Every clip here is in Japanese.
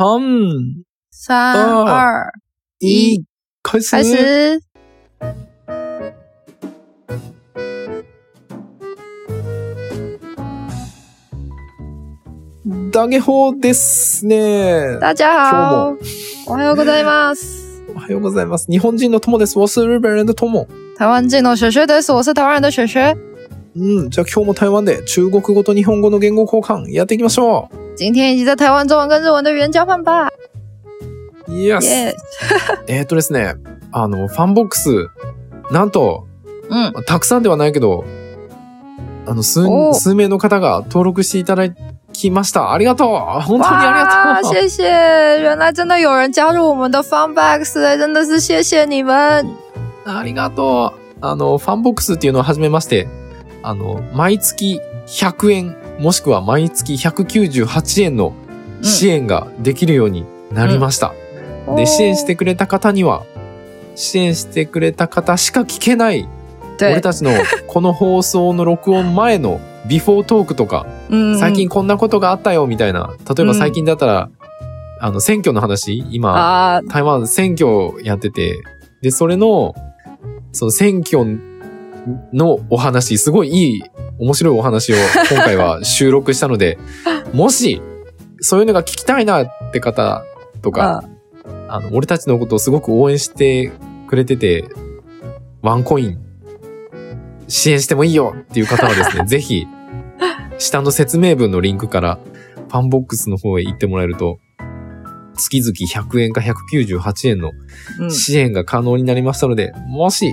三三二二一，开始。开始。ダゲホですね。大家好おはようございます。おはようございます。日本人の友です。我是日本人的友。台湾人の雪雪です。我是台湾人的雪雪。うん、じゃあ今日も台湾で中国語と日本語の言語交換やっていきましょ今天一起在台湾中文跟日文的语言交换吧。う。 yes。耶、えーっとですね、あの、ファンボックス、なんと、うん、たくさんではないけど、あの、数お、数名の方が登録していただきました。ありがとう本当にありがとう谢谢！原来真的有人加入我们的真的是谢谢你们。ありがとうあの、ファンボックスっていうのを始めまして、あの、毎月100円、もしくは毎月198円の支援ができるようになりました。で、支援してくれた方には、支援してくれた方しか聞けない、俺对，たちの この放送の録音前のビフォートークとか、嗯最近こんなことがあったよみたいな、例えば最近だったら、あの、選挙の話、今、啊，台湾選挙やってて、で、それの、その選挙のお話、すごいいい、面白いお話を今回は収録したので、もし、そういうのが聞きたいなって方とか、ああ。の、俺たちのことをすごく応援してくれてて、ワンコイン支援してもいいよっていう方はですね、ぜひ、下の説明文のリンクから、ファンボックスの方へ行ってもらえると、月々100円か198円の嗯，支援が可能になりましたので、もし、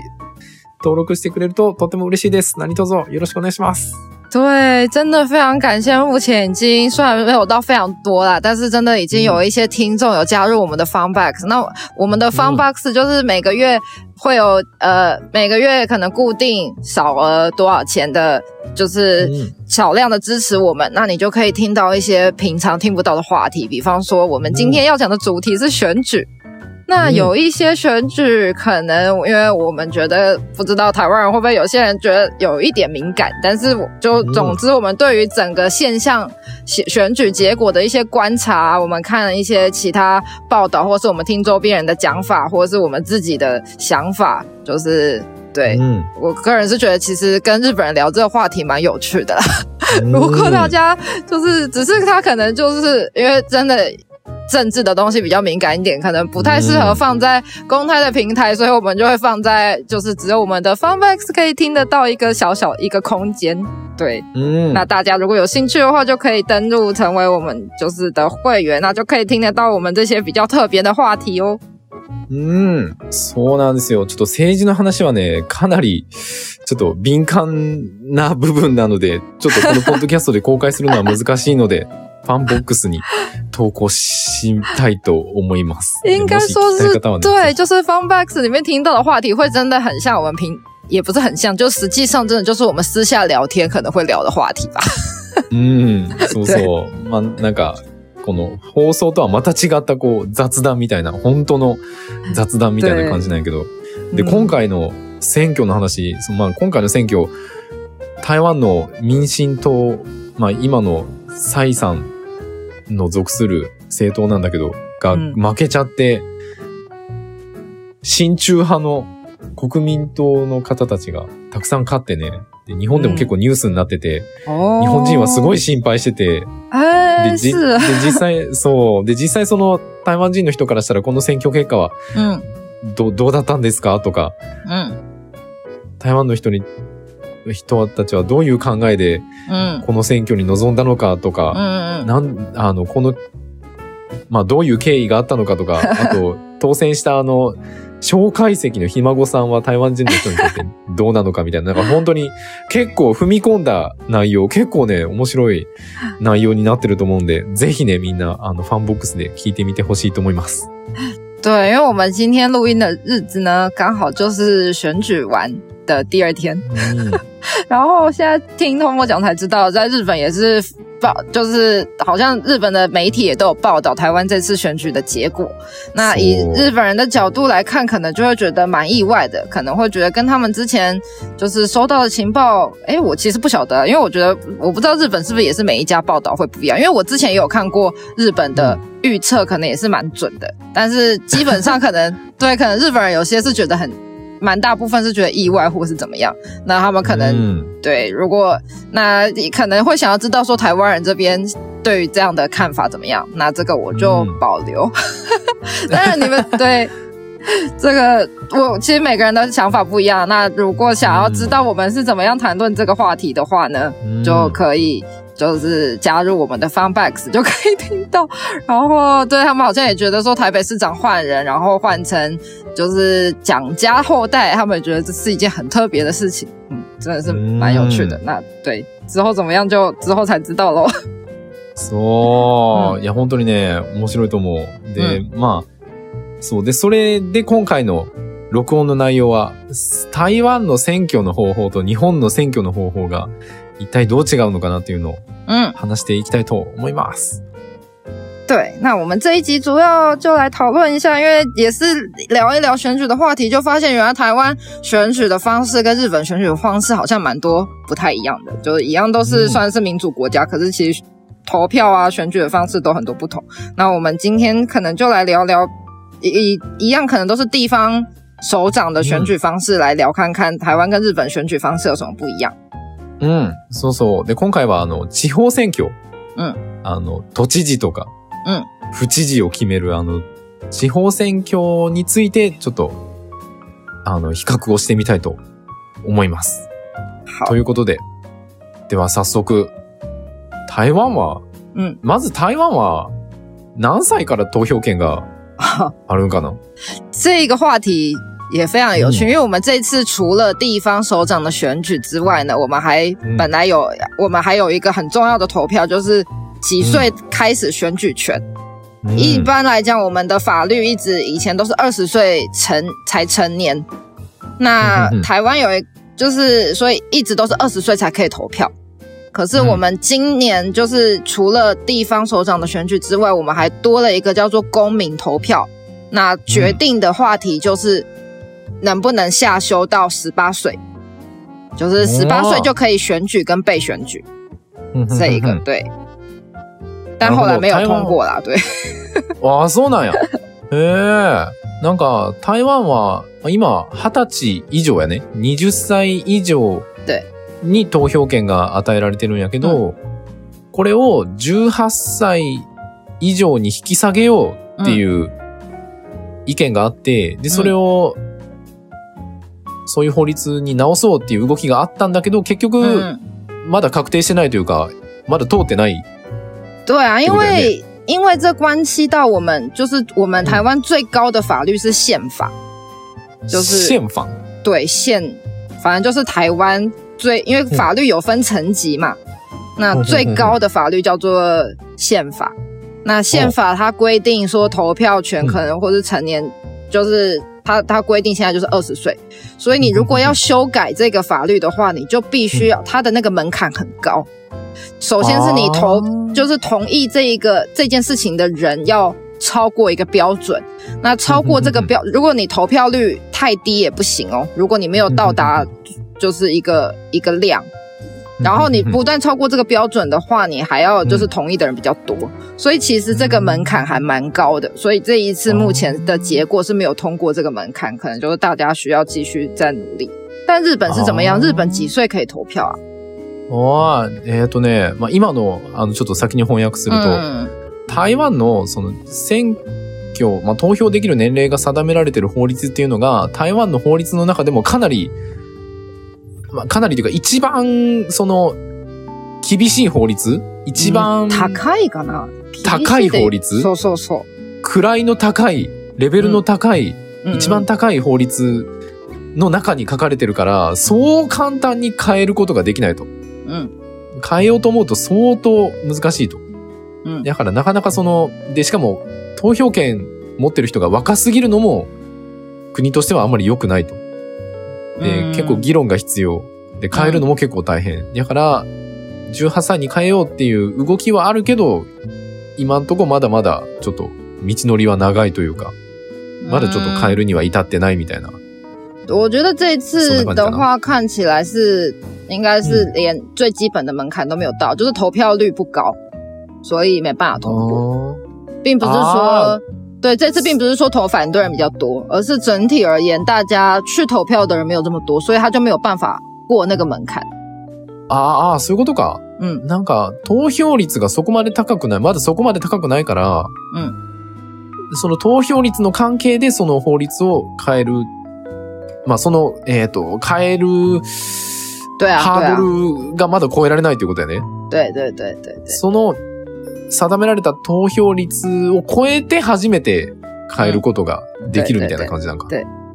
登録してくれるととても嬉しいです。何卒よろしくお願いします。对，真的非常感谢。目前已经虽然没有到非常多啦，但是真的已经有一些听众有加入我们的 Funbox、那我们的 Funbox 就是每个月会有、呃每个月可能固定少额多少钱的，就是嗯少量的支持我们，那你就可以听到一些平常听不到的话题。比方说，我们今天要讲的主题是选举。 那有一些选举可能，因为我们觉得不知道台湾人会不会有些人觉得有一点敏感，但是我就嗯总之我们对于整个现象选选举结果的一些观察，我们看了一些其他报道，或是我们听周边人的讲法，或是我们自己的想法，就是对。嗯，我个人是觉得，其实跟日本人聊这个话题蛮有趣的。如果大家就是只是他可能就是因为真的政治的东西比较敏感一点，可能不太适合放在公开的平台，所以我们就会放在就是只有我们的 Funbox 可以听得到一个小小一个空间。对，嗯那大家如果有興趣的话，就可以登录成为我们就是的会员，那就可以听得到我们这些比较特别的话题哦。うん、そうなんですよ。ちょっと政治の話はね、かなり、ちょっと敏感な部分なので、ちょっとこのポッドキャストで公開するのは難しいので、 ファンボックスに投稿したいと思います。应该说是对，就是 Funbox 里面听到的话题会真的很像我们平，也不是很像，就实际上真的就是我们私下聊天可能会聊的话题吧。うん、そうそう。まあ、なんか、この放送とはまた違ったこう雑談みたいな、本当の雑談みたいな感じなんやけど。で、うん今回の選挙の話、まあ、今回の選挙、台湾の民進党、まあ、今の蔡さんの属する政党なんだけど、がうん。負けちゃって、親中派の国民党の方たちがたくさん勝ってね、で日本でも結構ニュースになってて、哦日本人はすごい心配してて、哎，で、で、実際、そう。で、実際その台湾人の人からしたらこの選挙結果は嗯どどうだったんですか？とか、うん台湾の人に、人たちはどういう考えでうんこの選挙に臨んだのかとか、うんうんなん、あの、この、まあ、どういう経緯があったのかとか、あと、当選したあの、蒋介石のひ孫さんは台湾人の人にとってどうなのかみたいな、なんか本当に結構踏み込んだ内容、結構ね、面白い 内容になってると思うんで、ぜひね、みんな、あの、ファンボックスで聞いてみてほしいと思います。对，因为我们今天录音的日子呢，刚好就是选举完的第二天。然后现在听通过讲才知道，在日本也是报，就是好像日本的媒体也都有报道台湾这次选举的结果。那以日本人的角度来看，可能就会觉得蛮意外的，可能会觉得跟他们之前就是收到的情报，哎，我其实不晓得，因为我觉得我不知道日本是不是也是每一家报道会不一样，因为我之前也有看过日本的预测，可能也是蛮准的，但是基本上可能 对，可能日本人有些是觉得很。蛮大部分是觉得意外或是怎么样，那他们可能对，如果那你可能会想要知道说台湾人这边对于这样的看法怎么样，那这个我就保留。当然你们对 这个，我其实每个人的想法不一样。那如果想要知道我们是怎么样谈论这个话题的话呢，就可以。就是加入我们的 Funbox 就可以听到，然后对他们好像也觉得说台北市长换人，然后换成就是蒋家后代，他们觉得这是一件很特别的事情，嗯，真的是蛮有趣的。那对之后怎么样就之后才知道喽。そう、いや本当にね面白いと思う。で、まあ そうでそれで今回の録音の内容は台湾の選挙の方法と日本の選挙の方法が一体どう違うのかなっていうのを話していきたいと思います。对，那我们这一集主要就来讨论一下，因为也是聊一聊选举的话题，就发现原来台湾选举的方式跟日本选举的方式好像蛮多不太一样的，就是一样都是算是民主国家，可是其实投票啊选举的方式都很多不同。那我们今天可能就来聊聊一一样，可能都是地方首长的选举方式来聊，看看台湾跟日本选举方式有什么不一样。うん、そうそう。で、今回はあの、地方選挙。うん。あの、都知事とか、うん。府知事を決めるあの、地方選挙について、ちょっと、あの、比較をしてみたいと思います。ということで、では早速、台湾は、うん。まず台湾は、何歳から投票権があるんかな这个话题也非常有趣，因为我们这次除了地方首长的选举之外呢，我们还本来有我们还有一个很重要的投票，就是几岁开始选举权。一般来讲，我们的法律一直以前都是二十岁成才成年。那台湾有一就是所以一直都是二十岁才可以投票。 可是我们今年就是除了地方首长的选举之外，我们还多了一个叫做公民投票。那决定的话题就是。能不能下修到十八岁？就是十八岁就可以选举跟被选举，这一个对。但后来没有通过啦，对。あ、そうなんや。へえ。なんか台湾は今二十歳以上やね。二十歳以上 に投票権が与えられてるんやけど、これを十八歳以上に引き下げようっていう意見があって、で、それをそういう法律に直そうっていう動きがあったんだけど、結局、まだ確定してないというか、まだ通ってない。对啊，因为因为这关系到我们，就是我们台湾最高的法律是宪法，就是宪法？对宪，反正就是台湾最，因为法律有分层级嘛，那最高的法律叫做宪法。那宪法它规定说，投票权可能或是成年，就是。它它规定现在就是二十岁，所以你如果要修改这个法律的话，你就必须要它的那个门槛很高。首先是你投就是同意这一个这件事情的人要超过一个标准，那超过这个标，如果你投票率太低也不行哦。如果你没有到达就是一个一个量。然后你不断超过这个标准的话，你还要就是同意的人比较多，所以其实这个门槛还蛮高的。所以这一次目前的结果是没有通过这个门槛，可能就是大家需要继续再努力。但日本是怎么样？日本几岁可以投票啊？哇，えっとね、まあ今のあのちょっと先に翻訳すると、台湾のその選挙、まあ投票できる年齢が定められている法律っていうのが台湾の法律の中でもかなり まあ、かなりというか一番その厳しい法律？一番、高いかな？高い法律？そうそうそう。位の高い、レベルの高い、うん、一番高い法律の中に書かれてるから、そう簡単に変えることができないと。うん。変えようと思うと相当難しいと。うん。だからなかなかその、で、しかも投票権持ってる人が若すぎるのも国としてはあんまり良くないと。で、結構議論が必要。で、変えるのも結構大変。だから、18歳に変えようっていう動きはあるけど、今んとこまだまだちょっと道のりは長いというか、まだちょっと変えるには至ってないみたいな。我觉得这一次的话，看起来是应该是连最基本的门槛都没有到，就是投票率不高，所以没办法通过，并不是说。对，这次并不是说投反对人比较多，而是整体而言，大家去投票的人没有这么多，所以他就没有办法过那个门槛。ああ、そういうことか。うん。なんか、投票率がそこまで高くない。まだそこまで高くないから、うん。その投票率の関係でその法律を変える。まあ、その、えっ、ー、と、変える、ハードルがまだ超えられないということだよね。对对对对对。その定められた投票率を超えて初めて変えることができるみたいな感じなんか。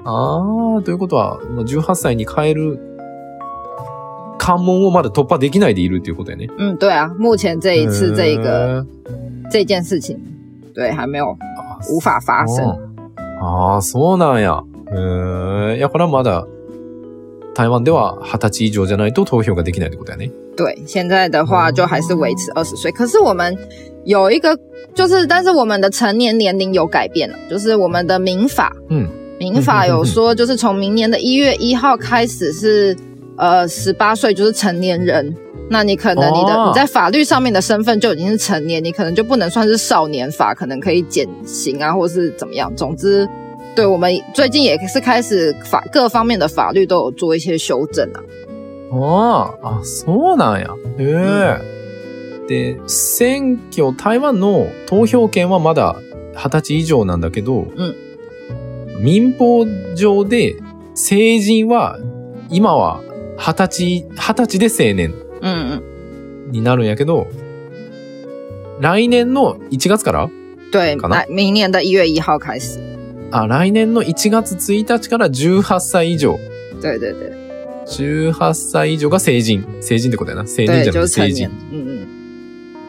ああ、ということは、18歳に変える関門をまだ突破できないでいるということやね。うん、对啊。目前这一次这个、这件事情、对、还没有无法发生。ああ、そうなんや。えー、いや、これはまだ台湾では二十歳以上じゃないと投票ができないってことやね。对，现在的话就还是维持二十岁。可是我们有一个，就是但是我们的成年年龄有改变了，就是我们的民法，嗯，民法有说，就是从明年的一月一号开始是呃十八岁就是成年人。那你可能你的你在法律上面的身份就已经是成年，你可能就不能算是少年法，可能可以减刑啊，或是怎么样。总之。 对，我们最近也是开始法各方面的法律都有做一些修正啊。ああ、そうなんや。へえ。で、選挙、台湾の投票権はまだ二十歳以上なんだけど、うん、民法上で成人は今は二十歳、二十歳で成年になるんやけど、来年の1月から？对，明年的一月一号开始。あ、来年の1月1日から18歳以上。对对对。18歳以上が成人。成人ってことやな。成年じゃなくて成人。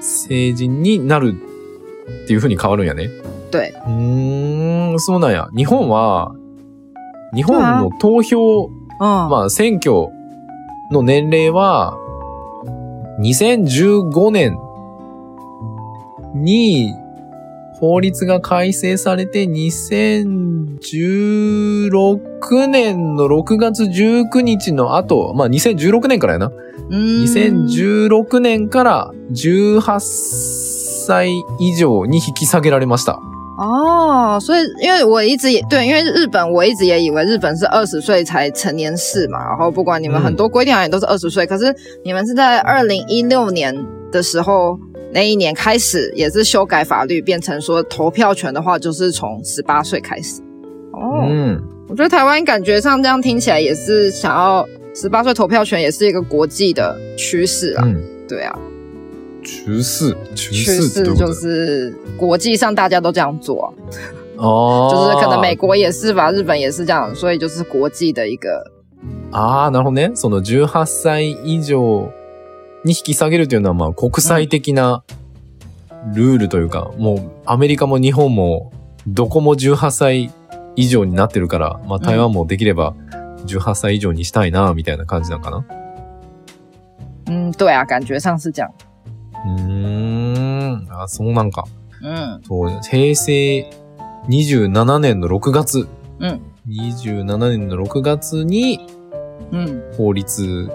成人になるっていう風に変わるんやね。对。うん、そうなんや。日本は、日本の投票、まあ選挙の年齢は、2015年に法律が改正されて2016年の6月19日の後、まあ2016年からやな。2016年から18歳以上に引き下げられました。哦，所以因为我一直也对，因为日本我一直也以为日本是二十岁才成年式嘛，然后不管你们很多规定好像都是二十岁，可是你们是在二零一六年的时候那一年开始也是修改法律，变成说投票权的话就是从十八岁开始。哦，嗯，我觉得台湾感觉上这样听起来也是想要十八岁投票权，也是一个国际的趋势啊。嗯，对啊，趋势趋势就是国际上大家都这样做。哦，就是可能美国也是吧，日本也是这样，所以就是国际的一个。啊，なるほどね。その十八歳以上。 に引き下げるというのは、まあ、国際的なルールというか、もう、アメリカも日本も、どこも18歳以上になってるから、まあ、台湾もできれば18歳以上にしたいな、みたいな感じなのかな？嗯，对啊，感觉上是这样。うん、あ、そうなんか。うん。そう、平成27年の6月。うん。27年の6月に、うん。法律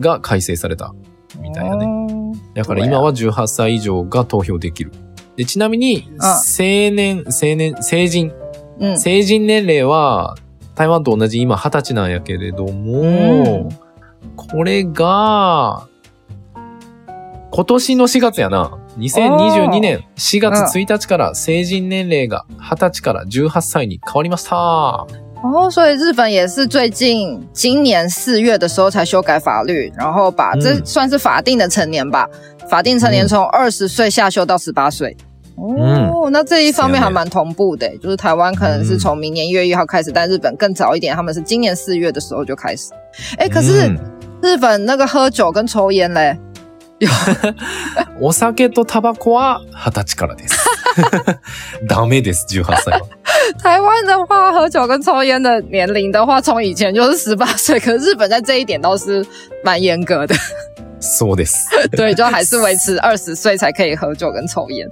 が改正された。みたいなね。だから今は18歳以上が投票できる。で、ちなみに、青年、青年、成人、うん、成人年齢は、台湾と同じ今20歳なんやけれども、これが、今年の4月やな。2022年4月1日から成人年齢が20歳から18歳に変わりました。哦，所以日本也是最近今年四月的时候才修改法律，然后把这算是法定的成年吧，法定成年从二十岁下修到十八岁。哦，那这一方面还蛮同步的，就是台湾可能是从明年一月一号开始，但日本更早一点，他们是今年四月的时候就开始。哎，可是日本那个喝酒跟抽烟嘞？お酒とタバコは二十歳からです。ダメです、十八歳は。台湾的话，喝酒跟抽烟的年龄的话，从以前就是十八岁，可是日本在这一点倒是蛮严格的。そうです。对，就还是维持二十岁才可以喝酒跟抽烟。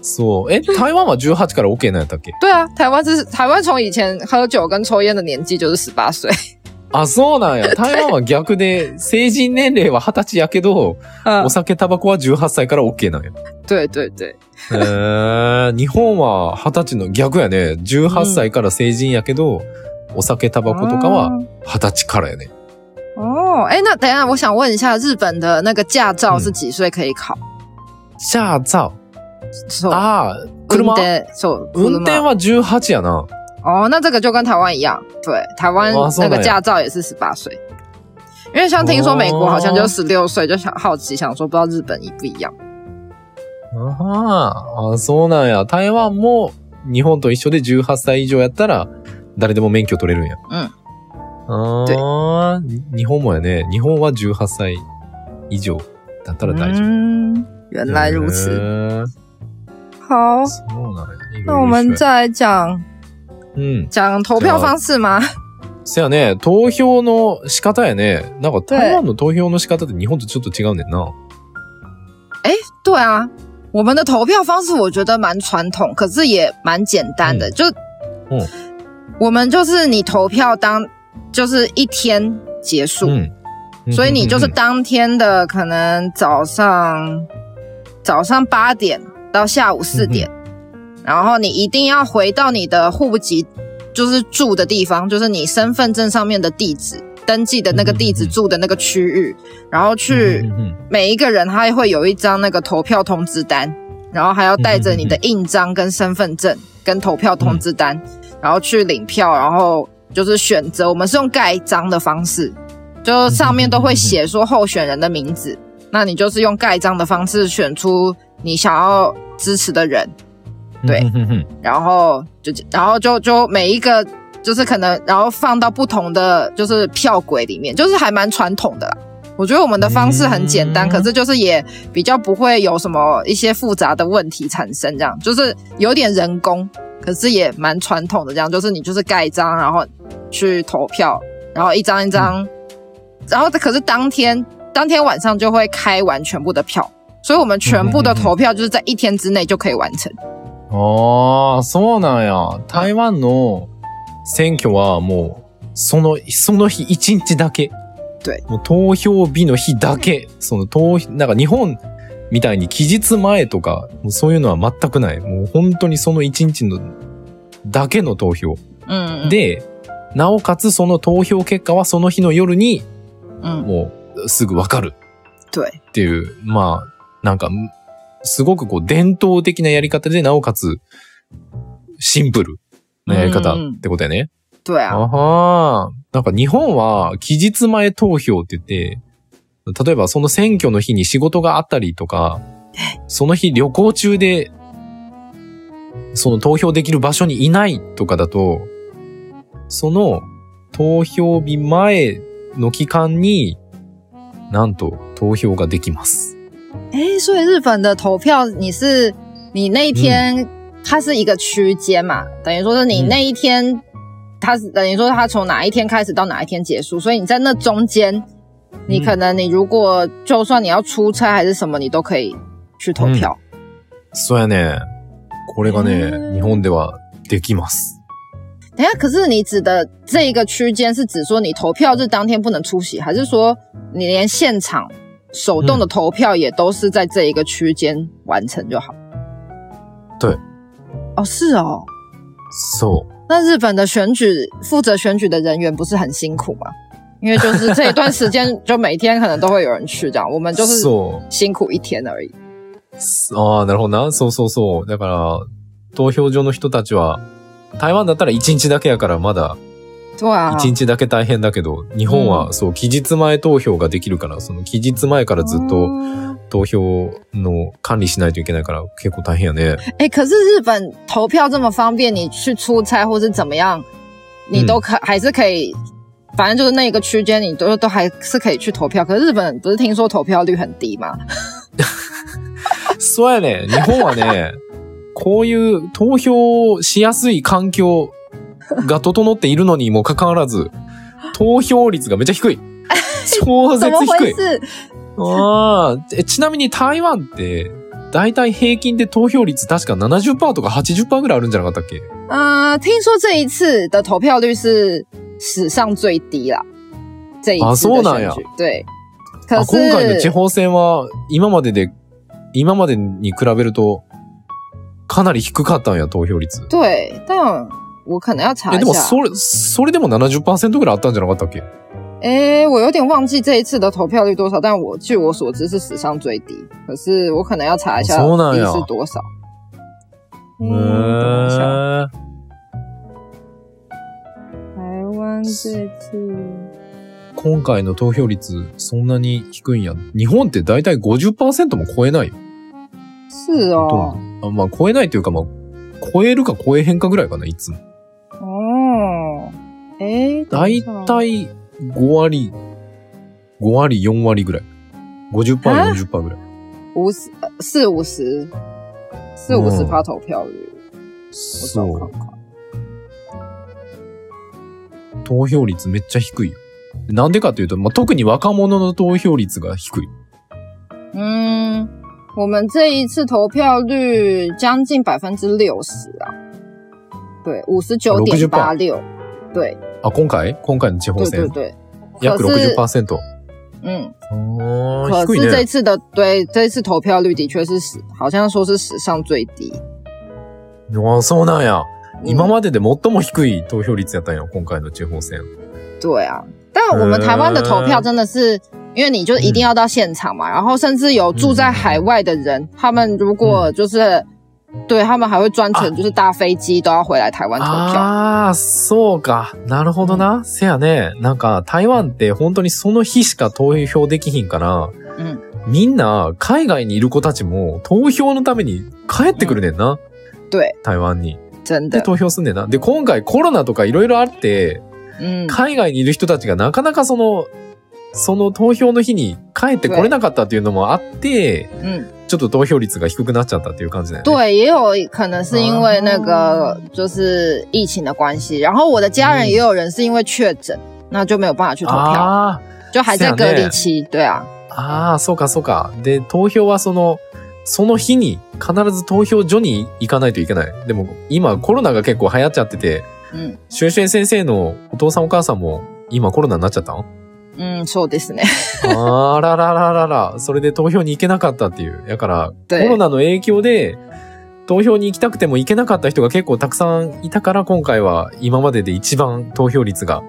そう。え、台湾は18から OK なんやったっけ？对啊，台湾是台湾从以前喝酒跟抽烟的年纪就是十八岁。あ、そうなんや。台湾は逆で、成人年齢は20歳やけど、嗯お，酒、タバコは18歳から OK なんや。对对对，へー日本は20歳の逆やね。18歳から成人やけど、お酒、タバコとかは20歳からやね。哦，哎，那等一下，我想问一下，日本的那个驾照是几岁可以考？じゃあ、さ、そうあー、運車？転そう運転は18やな。哦，那这个就跟台湾一样，对，台湾那个哇そうなんや驾照也是十八岁。因为像听说美国好像就十六岁，就想好奇想说，不知道日本一不一样？あーあ、そうなんや。台湾も日本と一緒で18歳以上やったら誰でも免許取れるんや。うん。ああ、に日本もやね。日本は18歳以上だったら大丈夫。嗯，原来如此。へー好，そうなんや。いろいろ那我们一緒や再来讲 うん。讲投票方式吗？せやね、投票の仕方やね。なんか台湾の投票の仕方って日本とちょっと違うねんな。对啊，我们的投票方式我觉得蛮传统，可是也蛮简单的。就，嗯我们就是你投票当就是一天结束，うん。所以你就是うん当天的可能早上早上八点到下午四点， 然后你一定要回到你的户籍，就是住的地方，就是你身份证上面的地址登记的那个地址嗯嗯嗯住的那个区域，然后去。うんうん每一个人他会有一张那个投票通知单，然后还要带着你的印章跟身份证跟投票通知单，然后去领票，然后就是选择。我们是用盖章的方式，就上面都会写说候选人的名字，那你就是用盖章的方式选出你想要支持的人， 对うんうんうん然后就然后就就每一个就是可能然后放到不同的就是票轨里面，就是还蛮传统的啦。我觉得我们的方式很简单，嗯可是就是也比较不会有什么一些复杂的问题产生，这样就是有点人工，可是也蛮传统的，这样就是你就是盖章，然后去投票，然后一张一张，然后可是当天当天晚上就会开完全部的票，所以我们全部的投票就是在一天之内就可以完成。 ああ、そうなんや。台湾の選挙はもう、その、その日一日だけ。对もう投票日の日だけ。その投、なんか日本みたいに期日前とか、もうそういうのは全くない。もう本当にその一日のだけの投票。嗯，で、なおかつその投票結果はその日の夜に嗯，もうすぐわかる对，っていう、まあ、なんか、すごくこう伝統的なやり方で、なおかつ、シンプルなやり方ってことやね。对啊，あはーなんか日本は期日前投票って言って、例えばその選挙の日に仕事があったりとか、その日旅行中で、その投票できる場所にいないとかだと、その投票日前の期間に、なんと投票ができます。哎，所以日本的投票你是你那一天、它是一个区间嘛，等于说是你嗯那一天，它是等于说它从哪一天开始到哪一天结束，所以你在那中间，你可能你如果就算你要出差还是什么，你都可以去投票。そうやね。これがね、うん日本ではできます。等一下，可是你指的这一个区间是指说你投票日当天不能出席，还是说你连现场 手动的投票也都是在这一个区间完成就好？对。哦，是哦。そう。那日本的选举负责选举的人员不是很辛苦吗？因为就是这一段时间，就每天可能都会有人去这样，我们就是そう。辛苦一天而已。ああ、なるほどな。そうそうそう。だから、投票所の人たちは、台湾だったら1日だけやからまだ 对啊，1日だけ大変だけど、日本はそう、期日前投票ができるから、その期日前からずっと哦投票の管理しないといけないから結構大変やね。哎、可是日本投票这么方便，你去出差或是怎么样，你都可、还是可以，反正就是那个区间，你都都还是可以去投票。可是日本不是听说投票率很低吗？そうやね。日本はね、こういう投票しやすい環境が整っているのにもかかわらず、投票率がめっちゃ低い。超絶低い。事？ああ、え、ちなみに台湾って、だいたい平均で投票率確か70%とか80%ぐらいあるんじゃなかったっけ？呃，听说这一次的投票率是史上最低啦，这一啊次そうなんや对。今回の地是，方選は今までで、今までに比べると、かなり低かったんや、投票率。对，但我可能要查え、一下。でもそれ、それでも70%ぐらいあったんじゃなかったっけ？诶，我有点忘记这一次的投票率多少，但我据我所知是史上最低。可是我可能要查一下低哦そうなんや是多少。へ嗯。台湾这次今回の投票率、そんなに低いんや。日本ってだいたい50%も超えないよ。是哦，あまあ、超えないというか、まあ、超えるか超えへんかぐらいかな、いつも。哦，诶，等だい一下哦たい。5割、5割、4割ぐらい。50%、あ40%ぐらい。五十？呃四五十？四五十趴投票率，そう。投票率めっちゃ低いよ。なんでかというと、まあ、特に若者の投票率が低い。嗯，我们这一次投票率将近百分之六十啊，对，五十九点八六，对あ、今回？今回の地方对对選。对，約可是60%。嗯，あー可低いね。是这次的对这次投票率的确是史，好像说是史上最低。そうなんや。嗯今までで最も低い投票率やったんや、今回の地方選。对啊，但我们台湾的投票真的是，因为你就一定要到现场嘛，然后甚至有住在海外的人，他们如果就是。对他们还会专程就是搭飞机都要回来台湾投票，ああ、そうか。なるほどな。せやね。なんか、台湾って本当にその日しか投票できひんから、嗯，みんな海外にいる子たちも投票のために帰ってくるねんな。对，台湾に。で、真的，投票すんねんな。で、今回コロナとかいろいろあって、嗯，海外にいる人たちがなかなかその、その投票の日に帰ってこれなかったっていうのもあって、嗯，ちょっと投票率が低くなっちゃったっていう感じだよね。对，也有可能是因为那个就是疫情的关系，然后我的家人也有人是因为确诊，那就没有办法去投票，あ就还在隔离期，对啊，あ、あ、そうかそうか。で、投票はその、その日に必ず投票所に行かないといけない。でも今コロナが結構流行っちゃってて、嗯シュエシュエ先生のお父さんお母さんも今コロナになっちゃったのん嗯，そうですね，あららららら。それで投票に行けなかったっていう。だから、コ对ロナの影響で、投票に行きたくても行けなかった人が結構たくさんいたから、今回は今までで一番投票率が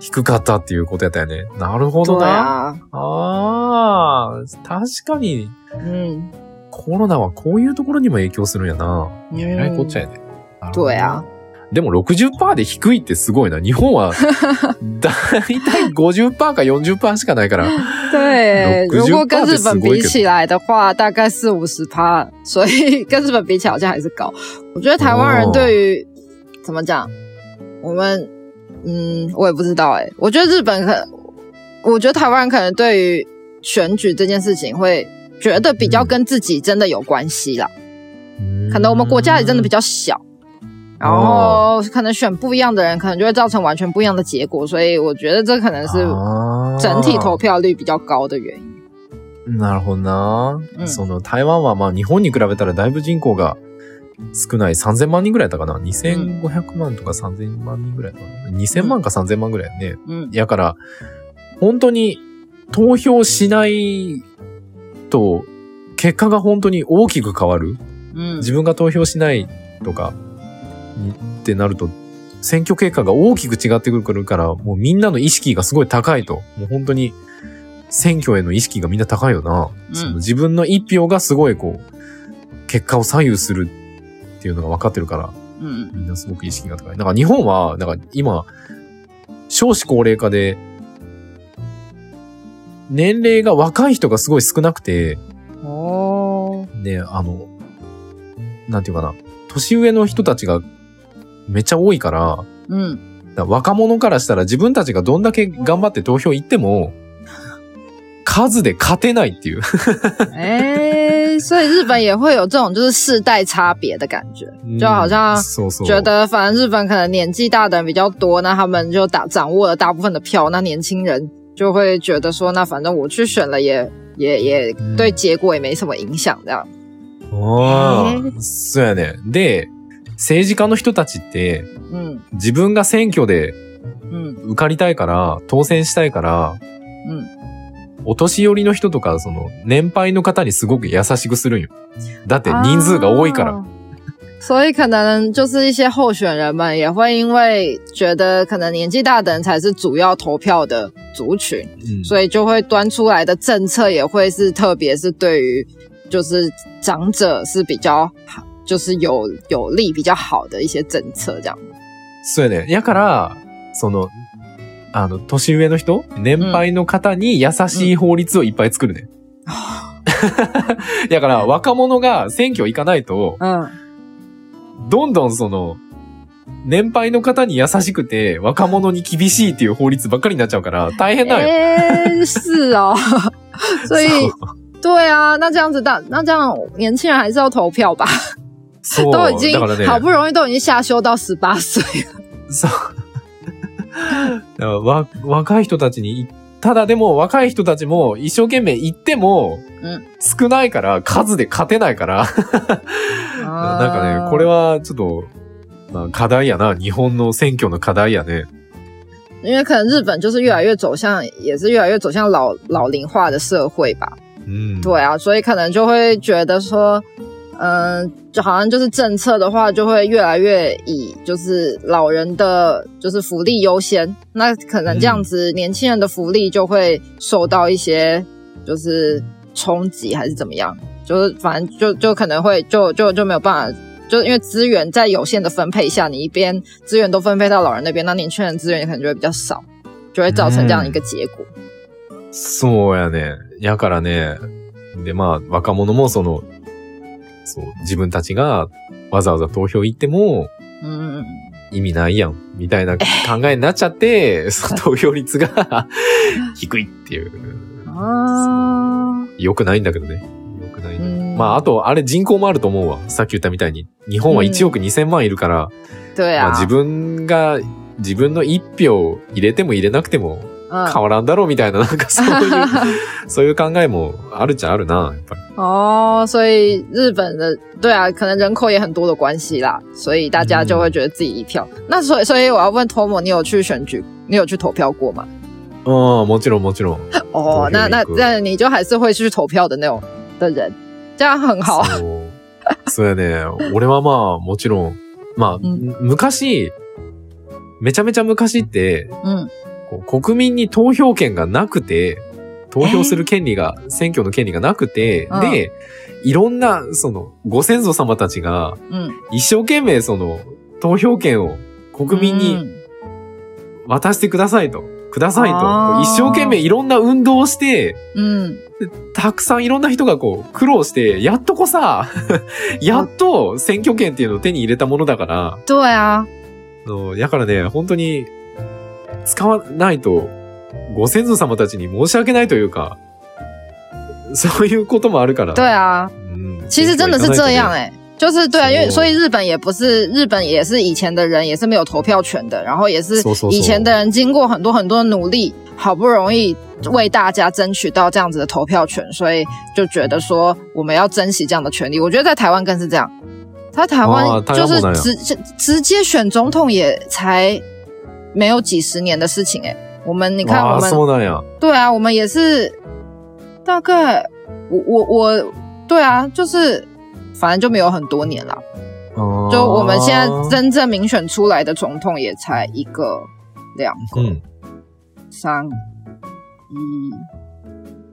低かったっていうことやったよね。なるほど对な。啊，ああ、確かに、嗯コロナはこういうところにも影響するんやな。いや、えらいこっちゃ嗯，やね。ど对啊，でも60%で低いってすごいな。日本は、だいたい50%か40%しかないから。对，60%如果跟日本比起来的话，大概四五十趴，所以跟日本比起来好像还是高。我觉得台湾人哦对于、怎么讲，我们嗯，我也不知道哎、我觉得日本可，我觉得台湾人可能对于选举这件事情会觉得比较嗯跟自己真的有关系啦。可可能我们国家也真的比较小，然后可能选不一样的人，可能就会造成完全不一样的结果。所以我觉得这可能是整体投票率比较高的原因。なるほどな、うんその台湾はまあ日本に比べたらだいぶ人口が少ない3000万人ぐらいだったかな ?2500 万とか3000万人ぐらいだったかな ?2000 万か3000万ぐらいやね。嗯やから、本当に投票しないと結果が本当に大きく変わる。嗯自分が投票しないとかにってなると、選挙結果が大きく違ってくるから、もうみんなの意識がすごい高いと。もう本当に選挙への意識がみんな高いよな。うんその自分の一票がすごいこう、結果を左右するっていうのが分かってるから、嗯みんなすごく意識が高い。なんか日本は、なんか今、少子高齢化で、年齢が若い人がすごい少なくて、哦，ね、あの、なんていうかな、年上の人たちがめっちゃ多いから、嗯，だから若者からしたら自分たちがどんだけ頑張って投票行っても、数で勝てないっていう。哎、所以日本也会有这种就是世代差别的感觉，就好像。觉得反正日本可能年纪大的人比较多，那他们就打掌握了大部分的票，那年轻人就会觉得说，那反正我去选了也也也对结果也没什么影响，这样。ああ、へそうやね。で、政治家の人たちって、嗯自分が選挙で嗯受かりたいから、当選したいから、嗯，お年寄りの人とか、その、年配の方にすごく優しくするんよ。だって人数が多いから。啊所以可能就是一些候选人们也会因为觉得可能年纪大的人才是主要投票的族群，うん所以就会端出来的政策也会是特别是对于就是长者是比较好，就是有有利比较好的一些政策这样。そうやね。やから、その、あの、年上の人年配の方に優しい法律をいっぱい作るね。だから、若者が選挙行かないと、嗯，どんどんその、年配の方に優しくて、若者に厳しいっていう法律ばっかりになっちゃうから、大変だよ。诶，是哦，所以そう对啊，那这样子大，那这样年轻人还是要投票吧？そう。都已经好不容易都已经下修到十八岁了。そう。わ、若い人たちに、ただでも若い人たちも一生懸命言ってもうん、少ないから、数で勝てないから、なんかね、これはちょっと、まあ課題やな。日本の選挙の課題やね。因为可能日本就是越来越走向，也是越来越走向老老龄化的社会吧。うん。对啊，所以可能就会觉得说，嗯、就好像就是政策的话，就会越来越以就是老人的就是福利优先。那可能这样子，年轻人的福利就会受到一些就是冲击，还是怎么样？就是反正就就可能会就就就没有办法。就因为资源在有限的分配下，你一边资源都分配到老人那边，那年轻人资源可能就会比较少，就会造成这样一个结果。そうやね。やからね。で、まあ、若者もその、 そう、自分たちがわざわざ投票行っても嗯，意味ないやん、みたいな 考えになっちゃって、その投票率が 低いっていう。啊，良くないんだけどね。良くないんだけど。嗯，まあ、あと、あれ人口もあると思うわ。さっき言ったみたいに。日本は1億2000万いるから、まあ、自分が、自分の一票入れても入れなくても嗯変わらんだろうみたいな、なんかそういう、そういう考えもあるっちゃあるな、やっぱり。哦，所以日本的对啊，可能人口也很多的关系啦，所以大家就会觉得自己一票。那所以，所以我要问托莫，你有去选举，你有去投票过吗？うん、もちろんもちろん。哦，那那那你就还是会去投票的那种的人，这样很好。そう。そうやね。俺はまあ、もちろん、まあ、ん昔、めちゃめちゃ昔って、嗯こう国民に投票権がなくて、投票する権利が、選挙の権利がなくて、うん。で、いろんな、その、ご先祖様たちが、嗯，一生懸命その、投票権を国民に嗯渡してくださいと、くださいと、一生懸命いろんな運動をして、嗯たくさんいろんな人がこう、苦労して、やっとこさ、やっと選挙権っていうのを手に入れたものだから、对啊，あのやからね、本当に、使わないと、ご先祖様たちに申し訳ないというか、そういうこともあるから。对啊，うん。其实真的是这样哎、就是对啊，因为所以日本也不是日本也是以前的人也是没有投票权的，然后也是以前的人经过很多很多的努力，好不容易为大家争取到这样子的投票权，所以就觉得说我们要珍惜这样的权利。我觉得在台湾更是这样，他台湾就是直直直接选总统也才没有几十年的事情哎、我们你看我们。对啊，我们也是大概我我我对啊，就是反正就没有很多年啦。あー就我们现在真正民选出来的总统也才一个、两个、うん。三、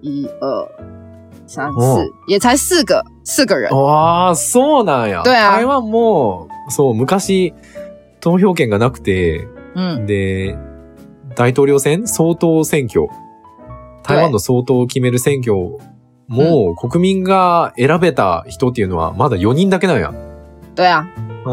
一、一二、三、哦四，也才四个，四个人。ああ、そうなんや。对啊台湾も、そう、昔、投票権がなくて、嗯で、大統領選総統選挙。台湾の総統を決める選挙も、国民が選べた人っていうのはまだ4人だけなんや。对啊，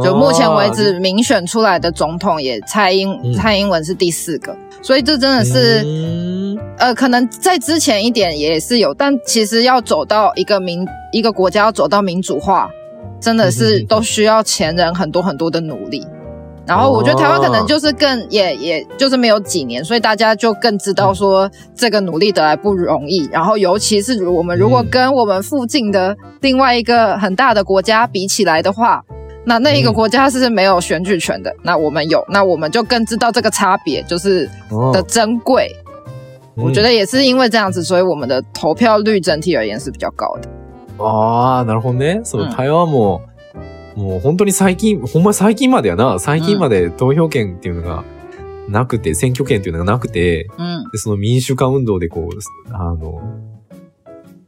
就目前为止民选出来的总统也蔡英、嗯蔡英文是第四个，所以这真的う是。呃，可能在之前一点也是有，但其实要走到一个民一个国家要走到民主化，真的是都需要前人很多很多的努力。然后我觉得台湾可能哦就是更也也就是没有几年，所以大家就更知道说这个努力得来不容易。然后尤其是如我们如果嗯跟我们附近的另外一个很大的国家比起来的话，那那一个嗯国家是没有选举权的，那我们有，那我们就更知道这个差别就是哦的珍贵。我觉得得也是因为这样子，所以我们的投票率整体而言是比较高的。ああ、なるほどね。そのうん台湾も、 もう本当に最近、ほんま最近までやな、最近まで投票権っていうのがなくて、選挙権っていうのがなくて、嗯で、その民主化運動でこう、あの、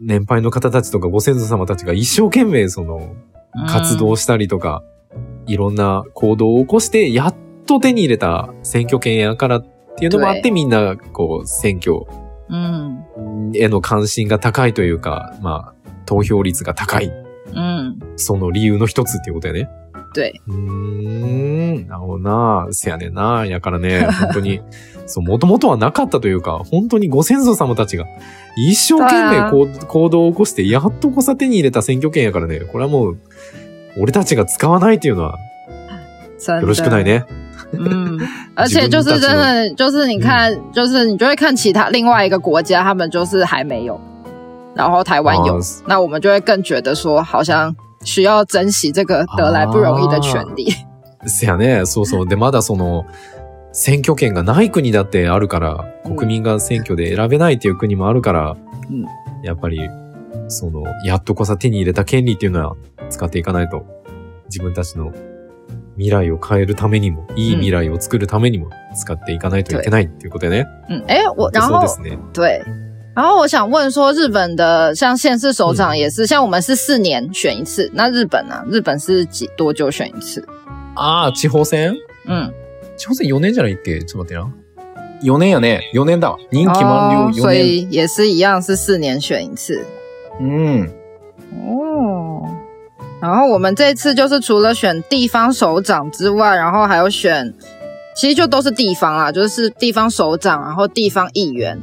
年配の方たちとかご先祖様たちが一生懸命その、活動したりとか、いろんな行動を起こして、やっと手に入れた選挙権やからっていうのもあって、みんな、こう、選挙嗯への関心が高いというか、まあ、投票率が高い。嗯，その理由の一つっていうことやね。对，うーん、なるほどな。せやねんな。やからね、本当に、そう、もともとはなかったというか、本当にご先祖様たちが一生懸命こう行動を起こして、やっとこさ手に入れた選挙権やからね、これはもう、俺たちが使わないっていうのは真よろしくない的。ね。嗯，而且就是真的，就是你看，就是你就会看其他另外一个国家，他们就是还没有，然后台湾有あ，那我们就会更觉得说，好像需要珍惜这个得来不容易的权利。せやね、そうそう。で、まだその、選挙権がない国だってあるから、うん国民が選挙で選べないっていう国もあるから、うんやっぱり、その、やっとこさ手に入れた権利っていうのは使っていかないと、自分たちの未来を変えるためにも、いい未来を作るためにも使っていかないといけないっていうことでね。嗯，哎，我然后そうですね。对，然后我想问说，日本的像县市首长也是，像我们是四年选一次，那日本呢？日本是几多久选一次？ああ、地方選嗯，地方選4年じゃないっけちょっと待ってな。4年やね。4年だわ。任期満了哦， 4所年。以也是一样，是四年选一次。うん。哦，然后我们这次就是除了选地方首长之外，然后还有选，其实就都是地方啦，就是地方首长，然后地方议员，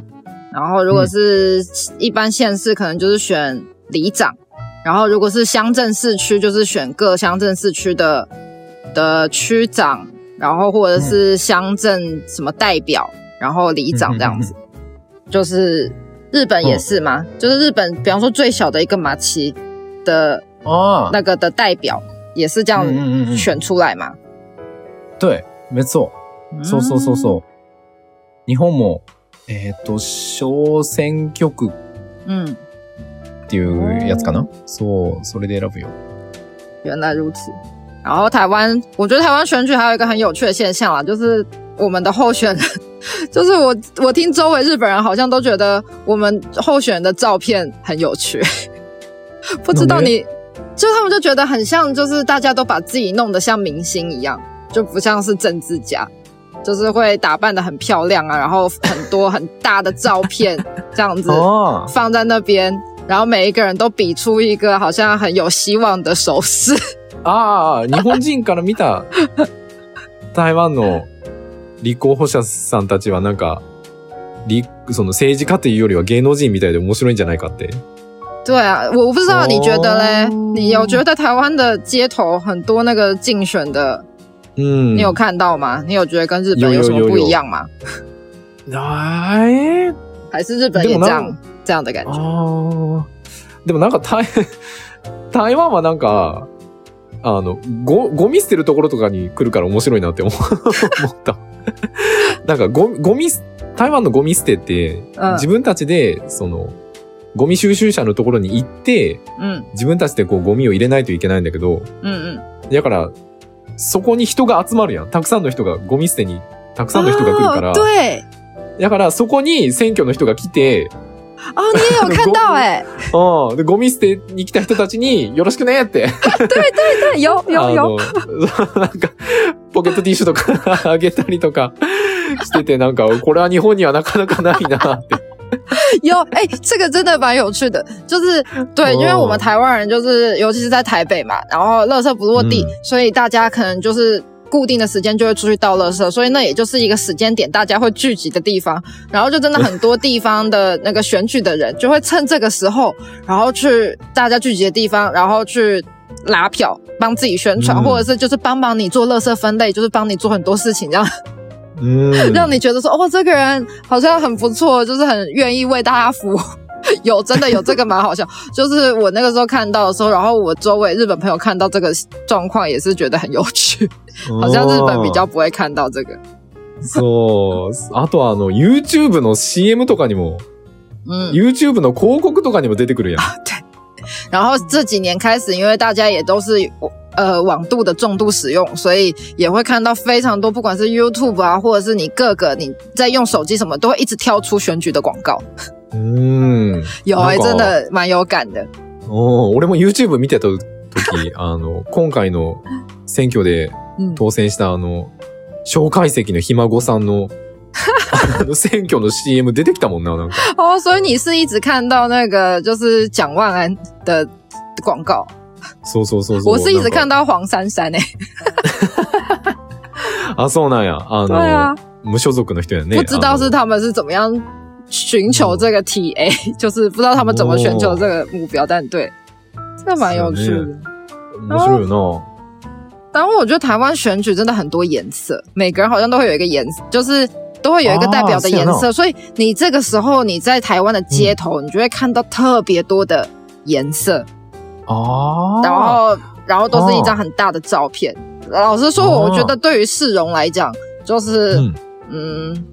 然后如果是一般县市，可能就是选里长，然后如果是乡镇市区，就是选各乡镇市区的的区长，然后或者是乡镇什么代表，然后里长这样子，就是日本也是吗？就是日本，比方说最小的一个马奇的ああ。那个的代表，也是这样嗯嗯嗯嗯选出来嘛？对、没错。そうそうそうそう。日本も、 えっ、と、小選挙区嗯。っていうやつかな、そう、それで選ぶよ。原来如此。然后台湾，我觉得台湾选举还有一个很有趣的现象啦，就是我们的候选人，就是我我听周围日本人好像都觉得我们候选人的照片很有趣，不知道你，就他们就觉得很像，就是大家都把自己弄得像明星一样，就不像是政治家。 就是会打扮的很漂亮啊，然后很多很大的照片 这样子あ放在那边，然后每一个人都比出一个好像很有希望的手势。あ。ああ、日本人から見た 台湾の立候補者さんたちはなんか、立その政治家っていうよりは芸能人みたいで面白いんじゃないかって。对啊，我我不知道你觉得嘞？哦你有觉得台湾的街头很多那个竞选的，うん。你有看到吗？你有觉得跟日本有什么不一样吗？あーえー还是日本也でもな这样这样的感觉？ああ。でもなんか台、台湾はなんか、あの、ゴ、ゴミ捨てるところとかに来るから面白いなって思思った。なんかゴミ、ゴミ、台湾のゴミ捨てって、嗯自分たちで、その、ゴミ収集車のところに行って、嗯自分たちでこうゴミを入れないといけないんだけど、嗯嗯，だから、そこに人が集まるやん。たくさんの人がゴミ捨てに、たくさんの人が来るから。哦对だから、そこに選挙の人が来て、哦，你也有看到哎、うん。で、ゴミ捨てに来た人たちに、よろしくねって。对，有有有，あの、なんか、ポケットティッシュとかあげたりとかしてて、なんか、これは日本にはなかなかないなって。有，哎、这个真的蛮有趣的，就是对，哦因为我们台湾人就是，尤其是在台北嘛，然后垃圾不落地，嗯。所以大家可能就是固定的时间就会出去倒垃圾，所以那也就是一个时间点大家会聚集的地方，然后就真的很多地方的那个选举的人就会趁这个时候，然后去大家聚集的地方，然后去拉票，帮自己宣传，嗯。或者是就是帮忙你做垃圾分类，就是帮你做很多事情，这样、嗯，让你觉得说，哦，这个人好像很不错，就是很愿意为大家服务。有真的有这个蛮好笑，就是我那个时候看到的时候，然后我周围日本朋友看到这个状况也是觉得很有趣，好像日本比较不会看到这个。そう。あとはあの、YouTube の CM とかにも、嗯， YouTube の広告とかにも出てくるやん。 然后这几年开始，因为大家也都是呃网度的重度使用，所以也会看到非常多，不管是 YouTube 啊，或者是你各个你在用手机什么，都会一直跳出选举的广告。うん。有哎、なんか真的蛮有感的。おー俺も YouTube 見てた時、あの、今回の選挙で嗯，当選したあの、蒋介石のひ孫さんの、 あの選挙の CM 出てきたもんな、なんか。哦，所以你是一直看到那个就是蒋万安的广告，そうそうそうそう。我是一直看到。到黄珊珊哎、あ、そうなんや。あ对啊の、，無所属の人やね。不知道是あの他们是怎么样寻求这个 TA，、就是不知道他们怎么寻求这个目标，但对，这蛮有趣的。面白いよな。然后我觉得台湾选举真的很多颜色，每个人好像都会有一个颜色，就是 都会有一个代表的颜色，啊是啊所以你这个时候你在台湾的街头，你就会看到特别多的颜色，ああ。然后然后都是一张很大的照片。老实说，我觉得对于市容来讲，就是嗯嗯。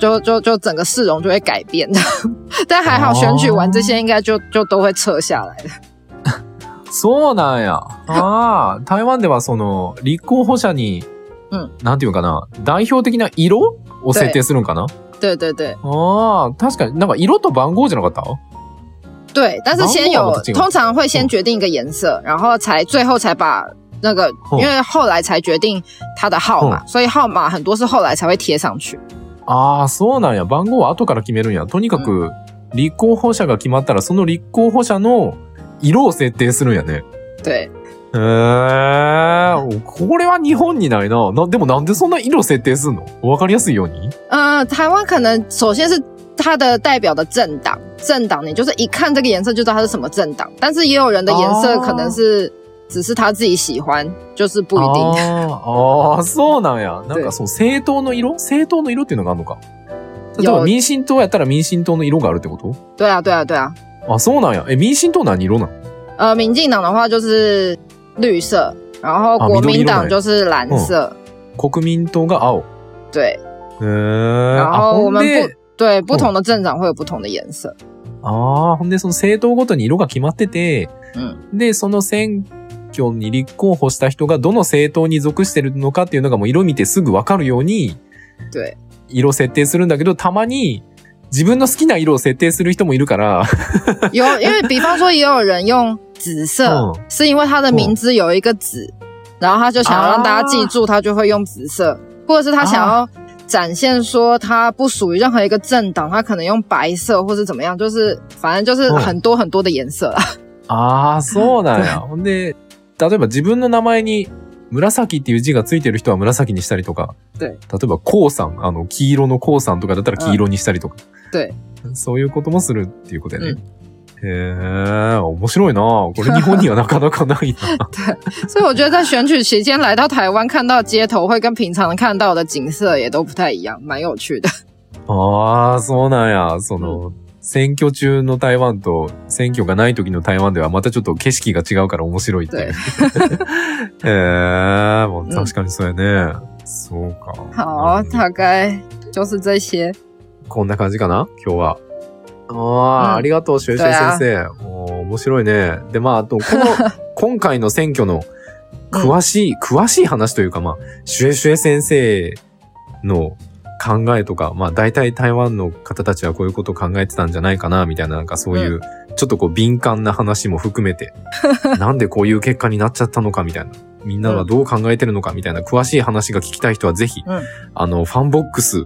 就就就整个市容就会改变的，但还好选举完这些应该就就都会撤下来的。そうなんや。ああ、台湾ではその、立候補者に、 うん。なんていうかな、代表的な色？を設定するんかな？对对对ああ、確かになんか色と番号じゃなかった？对，但是先有通常会先决定一个颜色，然后才最后才把那个，嗯因为后来才决定它的号码，所以号码很多是后来才会贴上去。ああ、そうなんや。番号は後から決めるんや。とにかく、立候補者が決まったら、その立候補者の色を設定するんやね。对，へえ、これは日本にないな。な、でもなんでそんな色設定すんの？わかりやすいように？呃，台湾可能首先是它的代表的政党，政党你就是一看这个颜色就知道它是什么政党，但是也有人的颜色哦可能是、只是他自己喜欢，就是不一定。あーあー、そうなんや。なん对かそう、政党の色？政党の色っていうのがあるのか？例えば有民進党やったら民進党の色があるってこと？对啊，对啊，对啊。あ、そうなんや。え、民進党何色なん呃，民进党的话就是绿色，然后啊国民党就是蓝色。国民党が青。对，へー然あ、后我们不，对不同的镇长会有不同的颜色。ああ、ほんでその政党ごとに色が決まってて、嗯，で、その選挙に立候補した人がどの政党に属してるのかっていうのがもう色見てすぐわかるように。对，色設定するんだけど、たまに自分の好きな色を設定する人もいるから、有因为比方说也有人用紫色，嗯。是因为他的名字有一个紫，然后他就想要让大家记住，他就会用紫色，或者是他想要展现说他不属于任何一个政党，他可能用白色或是怎么样，就是反正就是嗯。很多很多的颜色啦。ああ、そうなんや。ほんで、例えば自分の名前に紫っていう字がついてる人は紫にしたりとか、对。例えば黄さん、あの、黄色の黄さんとかだったら黄色にしたりとか、对，そういうこともするっていうことやね。へえ、面白いなこれ日本にはなかなかないな。所以我觉得在选举期间来到台湾，看到街头会跟平常看到的景色也都不太一样，蛮有趣的。ああ、そうなんや。その、選挙中の台湾と選挙がない時の台湾ではまたちょっと景色が違うから面白いっていう。へえ、もう確かにそうやね。そうか。好，うん大概就是这些。こんな感じかな？今日は。ああ、うんありがとう、シュエシュエ先生。おー面白いね。で、まあ、あと、この、今回の選挙の詳しい、詳しい話というか、まあ、シュエシュエ先生の考えとか、まあ、大体台湾の方たちはこういうことを考えてたんじゃないかな、みたいな、なんかそういう、ちょっとこう敏感な話も含めて、なんでこういう結果になっちゃったのか、みたいな。みんなはどう考えてるのか、みたいな詳しい話が聞きたい人はぜひ、うんあの、ファンボックス、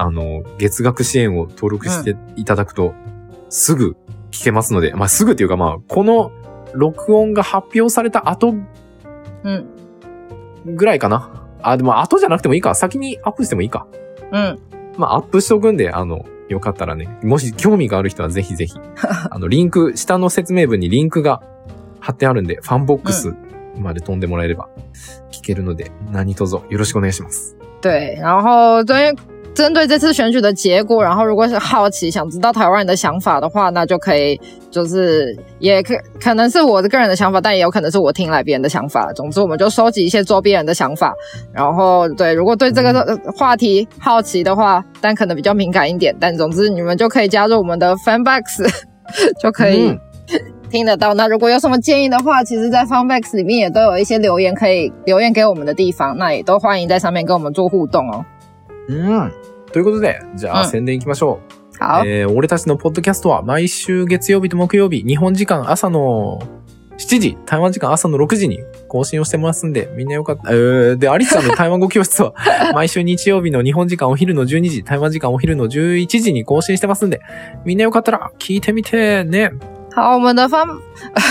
あの、月額支援を登録していただくと、すぐ聞けますので、まあ、すぐっていうかまあ、この録音が発表された後うんぐらいかな。あ、でも後じゃなくてもいいか。先にアップしてもいいか。うん、まあ、アップしとくんで、あの、よかったらね、もし興味がある人はぜひぜひ、あの、リンク、下の説明文にリンクが貼ってあるんで、ファンボックスまで飛んでもらえれば聞けるので、何卒よろしくお願いします。对，然后对针对这次选举的结果，然后如果是好奇想知道台湾人的想法的话，那就可以就是也可可能是我的个人的想法，但也有可能是我听来别人的想法。总之，我们就收集一些周边人的想法，然后对，如果对这个呃话题好奇的话，但可能比较敏感一点，但总之你们就可以加入我们的 Fanbox，就可以。嗯听得到。那如果有什么建议的话，其实，在 Funbox 里面也都有一些留言可以留言给我们的地方，那也都欢迎在上面跟我们做互动哦。うん。ということで、じゃあ、うん宣伝いきましょう。好，えー俺たちのポッドキャストは毎週月曜日と木曜日、日本時間朝の7時、台湾時間朝の6時に更新をしてますんで、みんなよかった。えー、で、アリスさんの台湾語教室は 毎週日曜日の日本時間お昼の12時、台湾時間お昼の11時に更新してますんで、みんなよかったら聞いてみてね。好，我们的 Fun，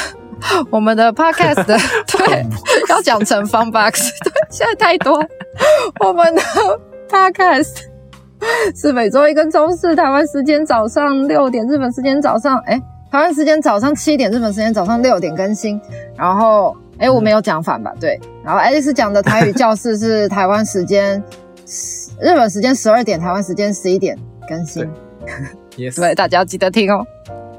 我们的 Podcast 对要讲成 Funbox，对，现在太多。我们的 Podcast 是每周一跟周四台湾时间早上六点，日本时间早上哎，台湾时间早上七点，日本时间早上六点更新。然后哎，我没有讲反吧？对，然后爱丽丝讲的台语教室是台湾时间日本时间十二点，台湾时间十一点更新。Yes 对，大家要记得听哦。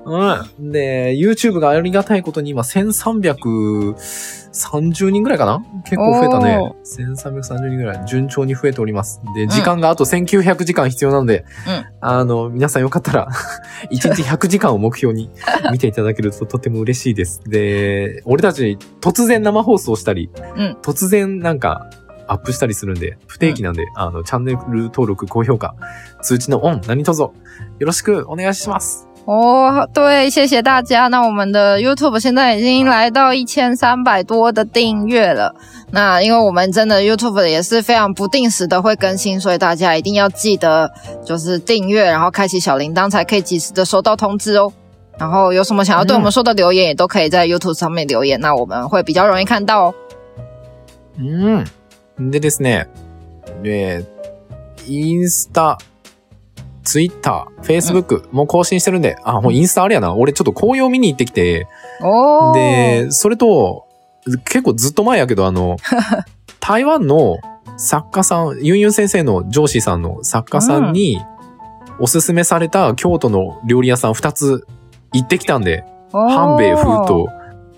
うん。で、YouTube がありがたいことに今1330人ぐらいかな？結構増えたねお。1330人ぐらい順調に増えております。で、時間があと1900時間必要なので、うんあの、皆さんよかったら、1日100時間を目標に 見ていただけるととても嬉しいです。で、俺たち突然生放送したり、うん突然なんか、アップしたりするんで、不定期なんで、あの、チャンネル登録、高評価、通知のオン、何卒、よろしくお願いします。哦，对，谢谢大家。那我们的 YouTube 现在已经来到一千三百多的订阅了。那因为我们真的 YouTube 也是非常不定时的会更新，所以大家一定要记得就是订阅，然后开启小鈴铛，才可以及时的收到通知哦。然后有什么想要对我们说的留言，也都可以在 YouTube 上面留言，那我们会比较容易看到哦。うん。でですね、えーインスタ、 ツイッター、フェイスブックも更新してるんで、あ、もうインスタあれやな。俺ちょっと紅葉見に行ってきて、哦，で、それと、結構ずっと前やけど、あの、台湾の作家さん、ユンユン先生の上司さんの作家さんに、おすすめされた京都の料理屋さん2つ行ってきたんで、半兵衛風と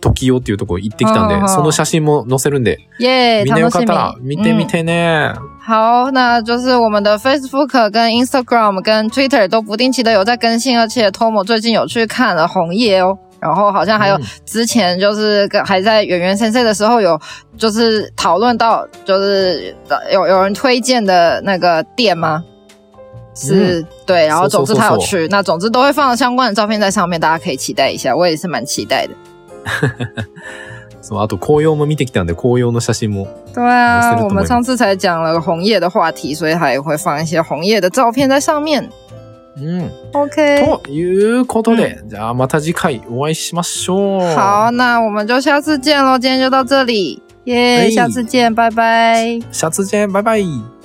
時代っていうとこ行ってきたんで、その写真も載せるんで、耶，みんなよかったら見てみてね。好，那就是我们的 Facebook 跟 Instagram 跟 Twitter 都不定期的有在更新，而且 Tomo 最近有去看了红叶哦。然后好像还有嗯之前就是跟还在圆圆先生的时候有就是讨论到就是呃有有人推荐的那个店吗？是、对，然后总之他有去，那总之都会放相关的照片在上面，大家可以期待一下。我也是蛮期待的。そう、あと紅葉も見てきたんで、紅葉の写真も。对啊我们上次才讲了红叶的话题，所以还会放一些红叶的照片在上面。うん。OK，ということで、じゃあまた次回お会いしましょう。好，那我们就下次见喽。今天就到这里，耶、哎下次见，拜拜。シャツジェン、バイバイ。